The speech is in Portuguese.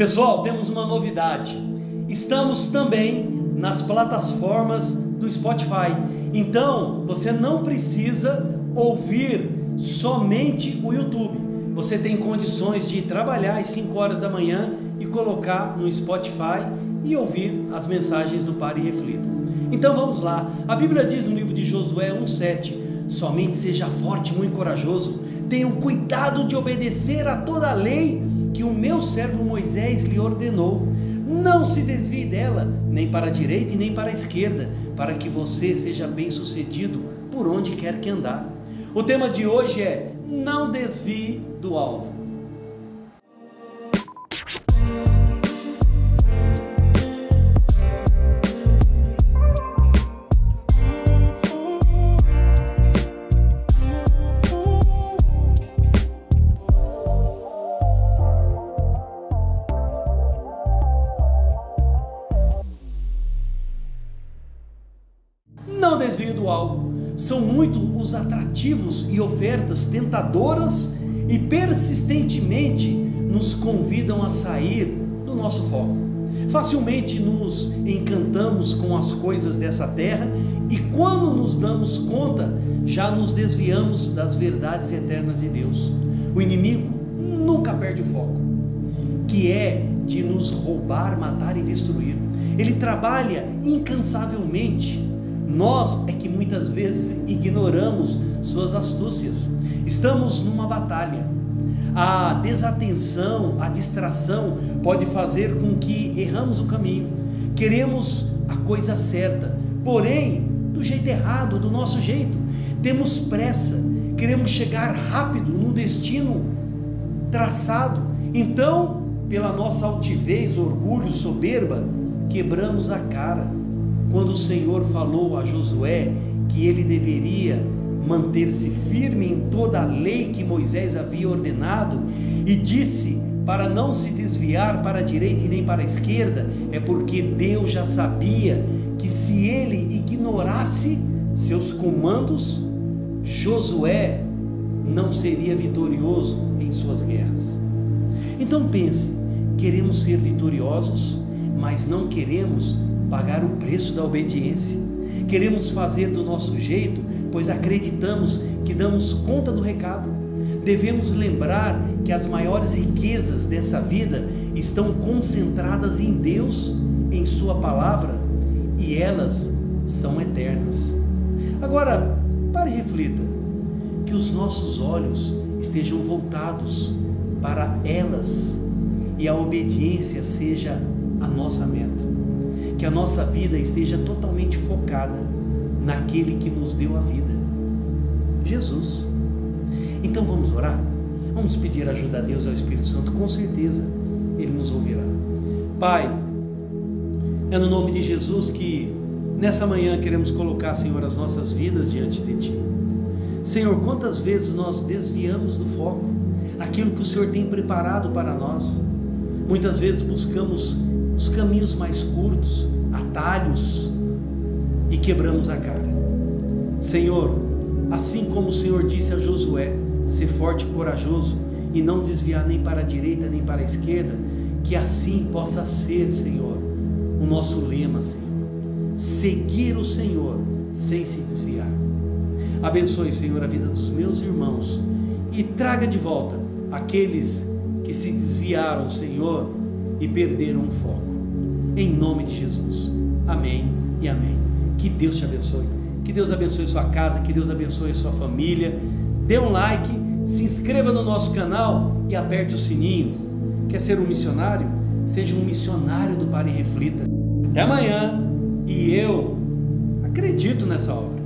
Pessoal, temos uma novidade. Estamos também nas plataformas do Spotify. Então, você não precisa ouvir somente o YouTube. Você tem condições de trabalhar às 5 horas da manhã e colocar no Spotify e ouvir as mensagens do Pare e Reflita. Então vamos lá. A Bíblia diz no livro de Josué 1:7: Somente seja forte muito corajoso. Tenha o cuidado de obedecer a toda a lei meu servo Moisés lhe ordenou. Não se desvie dela, nem para a direita e nem para a esquerda, para que você seja bem-sucedido por onde quer que andar. O tema de hoje é: não desvie do alvo. Não desvie do alvo. São muitos os atrativos e ofertas tentadoras e persistentemente nos convidam a sair do nosso foco. Facilmente nos encantamos com as coisas dessa terra e quando nos damos conta, já nos desviamos das verdades eternas de Deus. O inimigo nunca perde o foco, que é de nos roubar, matar e destruir. Ele trabalha incansavelmente nós é que muitas vezes ignoramos suas astúcias. Estamos numa batalha. A desatenção, a distração pode fazer com que erramos o caminho. Queremos a coisa certa, porém do jeito errado, do nosso jeito. Temos pressa, queremos chegar rápido no destino traçado. Então, pela nossa altivez, orgulho, soberba, quebramos a cara quando o Senhor falou a Josué que ele deveria manter-se firme em toda a lei que Moisés havia ordenado e disse para não se desviar para a direita e nem para a esquerda, é porque Deus já sabia que se ele ignorasse seus comandos, Josué não seria vitorioso em suas guerras. Então pense, queremos ser vitoriosos, mas não queremos pagar o preço da obediência. Queremos fazer do nosso jeito, pois acreditamos que damos conta do recado. Devemos lembrar que as maiores riquezas dessa vida estão concentradas em Deus, em Sua palavra, e elas são eternas. Agora, pare e reflita: que os nossos olhos estejam voltados para elas e a obediência seja a nossa meta que a nossa vida esteja totalmente focada naquele que nos deu a vida, Jesus. Então vamos orar? Vamos pedir ajuda a Deus, ao Espírito Santo, com certeza Ele nos ouvirá. Pai, é no nome de Jesus que nessa manhã queremos colocar, Senhor, as nossas vidas diante de Ti. Senhor, quantas vezes nós desviamos do foco, aquilo que o Senhor tem preparado para nós. Muitas vezes buscamos os caminhos mais curtos, atalhos e quebramos a cara. Senhor, assim como o Senhor disse a Josué, ser forte e corajoso e não desviar nem para a direita nem para a esquerda, que assim possa ser, Senhor, o nosso lema, Senhor. Seguir o Senhor sem se desviar. Abençoe, Senhor, a vida dos meus irmãos e traga de volta aqueles que se desviaram, Senhor, e perderam o foco em nome de Jesus. Amém e amém. Que Deus te abençoe. Que Deus abençoe sua casa, que Deus abençoe sua família. Dê um like, se inscreva no nosso canal e aperte o sininho. Quer ser um missionário? Seja um missionário do Pare e Reflita. Até amanhã e eu acredito nessa obra.